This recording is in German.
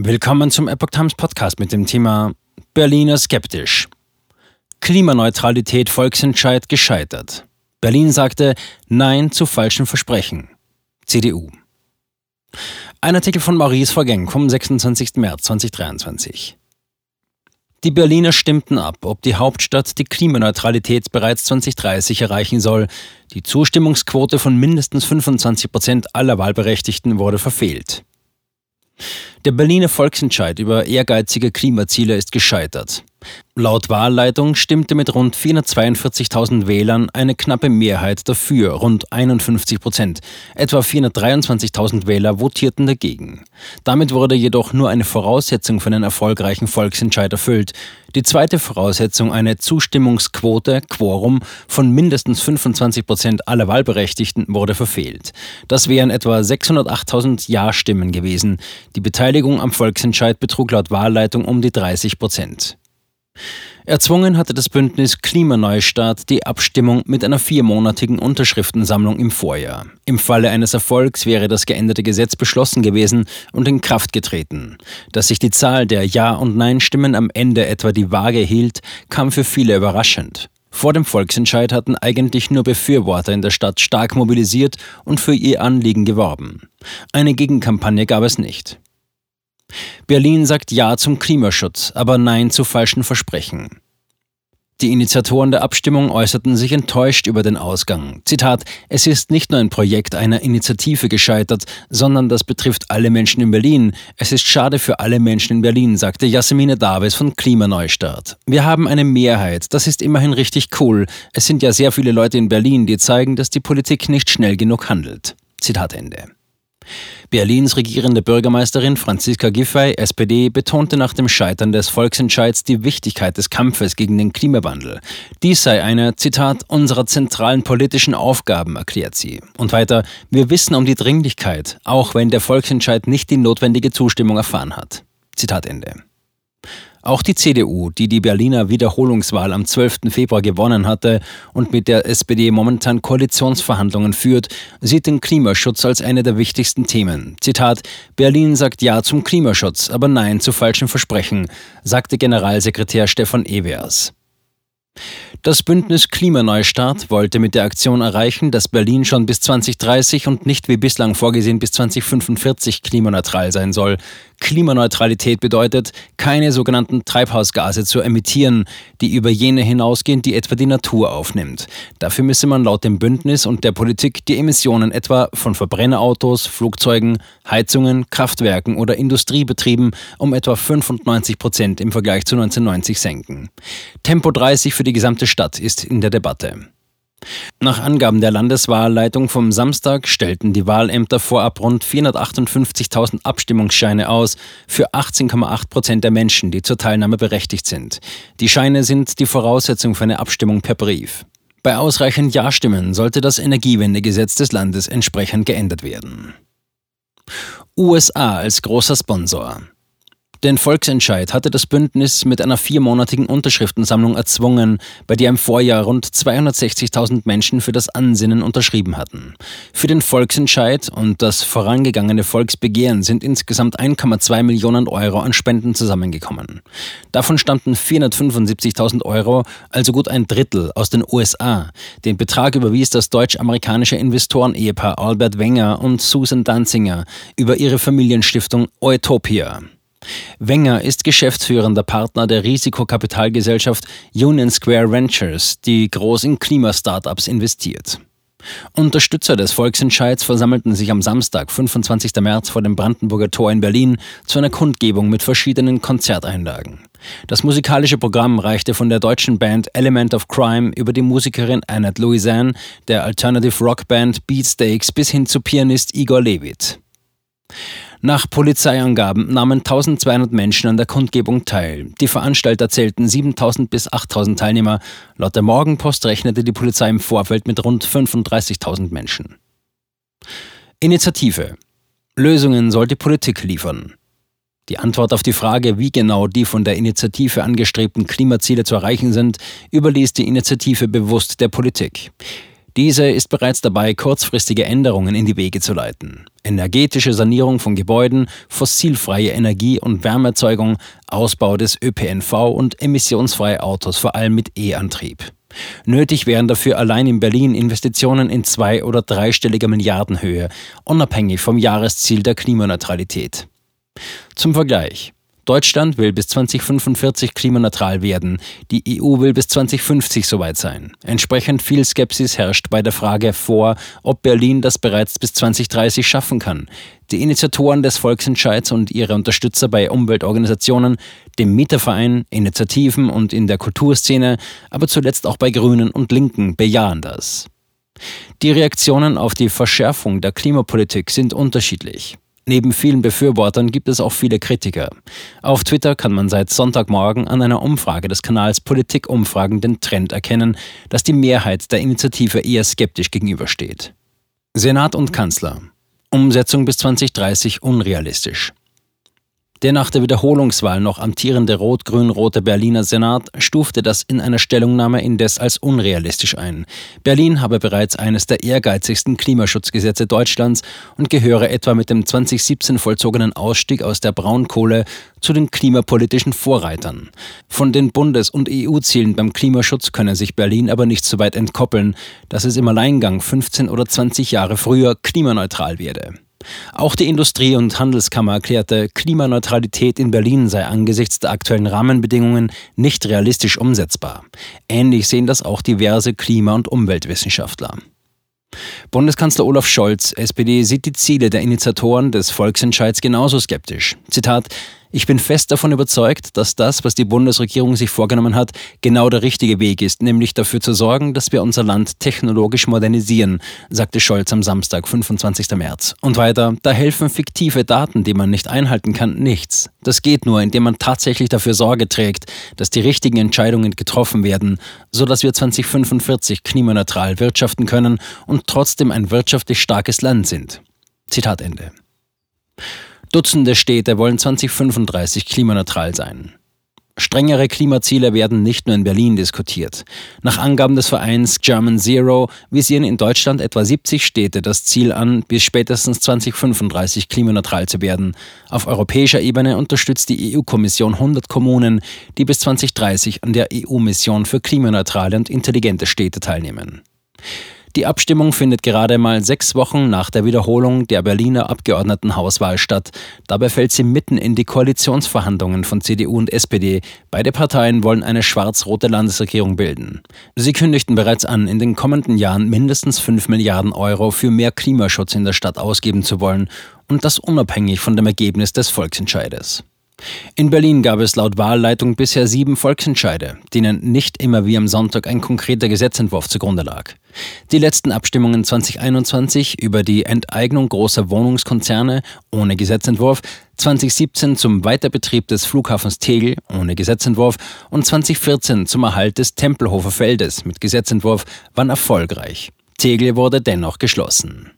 Willkommen zum Epoch Times Podcast mit dem Thema Berliner skeptisch. Klimaneutralität Volksentscheid gescheitert. Berlin sagte Nein zu falschen Versprechen. CDU. Ein Artikel von Maurice Vergeng vom 26. März 2023. Die Berliner stimmten ab, ob die Hauptstadt die Klimaneutralität bereits 2030 erreichen soll. Die Zustimmungsquote von mindestens 25 Prozent aller Wahlberechtigten wurde verfehlt. Der Berliner Volksentscheid über ehrgeizige Klimaziele ist gescheitert. Laut Wahlleitung stimmte mit rund 442.000 Wählern eine knappe Mehrheit dafür, rund 51 Prozent. Etwa 423.000 Wähler votierten dagegen. Damit wurde jedoch nur eine Voraussetzung für einen erfolgreichen Volksentscheid erfüllt. Die zweite Voraussetzung, eine Zustimmungsquote, Quorum, von mindestens 25 Prozent aller Wahlberechtigten, wurde verfehlt. Das wären etwa 608.000 Ja-Stimmen gewesen. Die Beteiligung am Volksentscheid betrug laut Wahlleitung um die 30 Prozent. Erzwungen hatte das Bündnis Klimaneustart die Abstimmung mit einer viermonatigen Unterschriftensammlung im Vorjahr. Im Falle eines Erfolgs wäre das geänderte Gesetz beschlossen gewesen und in Kraft getreten. Dass sich die Zahl der Ja- und Nein-Stimmen am Ende etwa die Waage hielt, kam für viele überraschend. Vor dem Volksentscheid hatten eigentlich nur Befürworter in der Stadt stark mobilisiert und für ihr Anliegen geworben. Eine Gegenkampagne gab es nicht. Berlin sagt Ja zum Klimaschutz, aber Nein zu falschen Versprechen. Die Initiatoren der Abstimmung äußerten sich enttäuscht über den Ausgang. Zitat, es ist nicht nur ein Projekt einer Initiative gescheitert, sondern das betrifft alle Menschen in Berlin. Es ist schade für alle Menschen in Berlin, sagte Jasmine Davis von Klimaneustart. Wir haben eine Mehrheit, das ist immerhin richtig cool. Es sind ja sehr viele Leute in Berlin, die zeigen, dass die Politik nicht schnell genug handelt. Zitat Ende. Berlins regierende Bürgermeisterin Franziska Giffey, SPD, betonte nach dem Scheitern des Volksentscheids die Wichtigkeit des Kampfes gegen den Klimawandel. Dies sei eine, Zitat, unserer zentralen politischen Aufgaben, erklärt sie. Und weiter, wir wissen um die Dringlichkeit, auch wenn der Volksentscheid nicht die notwendige Zustimmung erfahren hat. Zitat Ende. Auch die CDU, die die Berliner Wiederholungswahl am 12. Februar gewonnen hatte und mit der SPD momentan Koalitionsverhandlungen führt, sieht den Klimaschutz als eine der wichtigsten Themen. Zitat: Berlin sagt Ja zum Klimaschutz, aber Nein zu falschen Versprechen, sagte Generalsekretär Stefan Evers. Das Bündnis Klimaneustart wollte mit der Aktion erreichen, dass Berlin schon bis 2030 und nicht wie bislang vorgesehen bis 2045 klimaneutral sein soll. Klimaneutralität bedeutet, keine sogenannten Treibhausgase zu emittieren, die über jene hinausgehen, die etwa die Natur aufnimmt. Dafür müsse man laut dem Bündnis und der Politik die Emissionen etwa von Verbrennerautos, Flugzeugen, Heizungen, Kraftwerken oder Industriebetrieben um etwa 95 Prozent im Vergleich zu 1990 senken. Tempo 30 für die gesamte Stadt ist in der Debatte. Nach Angaben der Landeswahlleitung vom Samstag stellten die Wahlämter vorab rund 458.000 Abstimmungsscheine aus für 18,8 Prozent der Menschen, die zur Teilnahme berechtigt sind. Die Scheine sind die Voraussetzung für eine Abstimmung per Brief. Bei ausreichend Ja-Stimmen sollte das Energiewendegesetz des Landes entsprechend geändert werden. USA als großer Sponsor. Den Volksentscheid hatte das Bündnis mit einer viermonatigen Unterschriftensammlung erzwungen, bei der im Vorjahr rund 260.000 Menschen für das Ansinnen unterschrieben hatten. Für den Volksentscheid und das vorangegangene Volksbegehren sind insgesamt 1,2 Millionen Euro an Spenden zusammengekommen. Davon stammten 475.000 Euro, also gut ein Drittel, aus den USA. Den Betrag überwies das deutsch-amerikanische Investoren-Ehepaar Albert Wenger und Susan Danzinger über ihre Familienstiftung Eutopia. Wenger ist geschäftsführender Partner der Risikokapitalgesellschaft Union Square Ventures, die groß in Klimastartups investiert. Unterstützer des Volksentscheids versammelten sich am Samstag, 25. März, vor dem Brandenburger Tor in Berlin zu einer Kundgebung mit verschiedenen Konzerteinlagen. Das musikalische Programm reichte von der deutschen Band Element of Crime über die Musikerin Annette Louisanne, der Alternative Rock Band Beatsteaks bis hin zu Pianist Igor Levit. Nach Polizeiangaben nahmen 1200 Menschen an der Kundgebung teil. Die Veranstalter zählten 7000 bis 8000 Teilnehmer. Laut der Morgenpost rechnete die Polizei im Vorfeld mit rund 35.000 Menschen. Initiative. Lösungen soll die Politik liefern. Die Antwort auf die Frage, wie genau die von der Initiative angestrebten Klimaziele zu erreichen sind, überließ die Initiative bewusst der Politik. Diese ist bereits dabei, kurzfristige Änderungen in die Wege zu leiten. Energetische Sanierung von Gebäuden, fossilfreie Energie- und Wärmeerzeugung, Ausbau des ÖPNV und emissionsfreie Autos, vor allem mit E-Antrieb. Nötig wären dafür allein in Berlin Investitionen in zwei- oder dreistelliger Milliardenhöhe, unabhängig vom Jahresziel der Klimaneutralität. Zum Vergleich. Deutschland will bis 2045 klimaneutral werden. Die EU will bis 2050 soweit sein. Entsprechend viel Skepsis herrscht bei der Frage vor, ob Berlin das bereits bis 2030 schaffen kann. Die Initiatoren des Volksentscheids und ihre Unterstützer bei Umweltorganisationen, dem Mieterverein, Initiativen und in der Kulturszene, aber zuletzt auch bei Grünen und Linken bejahen das. Die Reaktionen auf die Verschärfung der Klimapolitik sind unterschiedlich. Neben vielen Befürwortern gibt es auch viele Kritiker. Auf Twitter kann man seit Sonntagmorgen an einer Umfrage des Kanals Politikumfragen den Trend erkennen, dass die Mehrheit der Initiative eher skeptisch gegenübersteht. Senat und Kanzler. Umsetzung bis 2030 unrealistisch. Der nach der Wiederholungswahl noch amtierende rot-grün-rote Berliner Senat stufte das in einer Stellungnahme indes als unrealistisch ein. Berlin habe bereits eines der ehrgeizigsten Klimaschutzgesetze Deutschlands und gehöre etwa mit dem 2017 vollzogenen Ausstieg aus der Braunkohle zu den klimapolitischen Vorreitern. Von den Bundes- und EU-Zielen beim Klimaschutz könne sich Berlin aber nicht so weit entkoppeln, dass es im Alleingang 15 oder 20 Jahre früher klimaneutral werde. Auch die Industrie- und Handelskammer erklärte, Klimaneutralität in Berlin sei angesichts der aktuellen Rahmenbedingungen nicht realistisch umsetzbar. Ähnlich sehen das auch diverse Klima- und Umweltwissenschaftler. Bundeskanzler Olaf Scholz, SPD, sieht die Ziele der Initiatoren des Volksentscheids genauso skeptisch. Zitat ich bin fest davon überzeugt, dass das, was die Bundesregierung sich vorgenommen hat, genau der richtige Weg ist, nämlich dafür zu sorgen, dass wir unser Land technologisch modernisieren, sagte Scholz am Samstag, 25. März. Und weiter, da helfen fiktive Daten, die man nicht einhalten kann, nichts. Das geht nur, indem man tatsächlich dafür Sorge trägt, dass die richtigen Entscheidungen getroffen werden, sodass wir 2045 klimaneutral wirtschaften können und trotzdem ein wirtschaftlich starkes Land sind. Zitat Ende. Dutzende Städte wollen 2035 klimaneutral sein. Strengere Klimaziele werden nicht nur in Berlin diskutiert. Nach Angaben des Vereins German Zero visieren in Deutschland etwa 70 Städte das Ziel an, bis spätestens 2035 klimaneutral zu werden. Auf europäischer Ebene unterstützt die EU-Kommission 100 Kommunen, die bis 2030 an der EU-Mission für klimaneutrale und intelligente Städte teilnehmen. Die Abstimmung findet gerade mal sechs Wochen nach der Wiederholung der Berliner Abgeordnetenhauswahl statt. Dabei fällt sie mitten in die Koalitionsverhandlungen von CDU und SPD. Beide Parteien wollen eine schwarz-rote Landesregierung bilden. Sie kündigten bereits an, in den kommenden Jahren mindestens 5 Milliarden Euro für mehr Klimaschutz in der Stadt ausgeben zu wollen. Und das unabhängig von dem Ergebnis des Volksentscheides. In Berlin gab es laut Wahlleitung bisher sieben Volksentscheide, denen nicht immer wie am Sonntag ein konkreter Gesetzentwurf zugrunde lag. Die letzten Abstimmungen 2021 über die Enteignung großer Wohnungskonzerne ohne Gesetzentwurf, 2017 zum Weiterbetrieb des Flughafens Tegel ohne Gesetzentwurf und 2014 zum Erhalt des Tempelhofer Feldes mit Gesetzentwurf waren erfolgreich. Tegel wurde dennoch geschlossen.